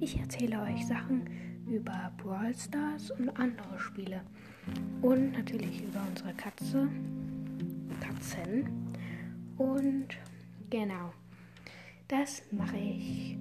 Ich erzähle euch Sachen über Brawl Stars und andere Spiele. Und natürlich über unsere Katze. Katzen. Und genau. Das mache ich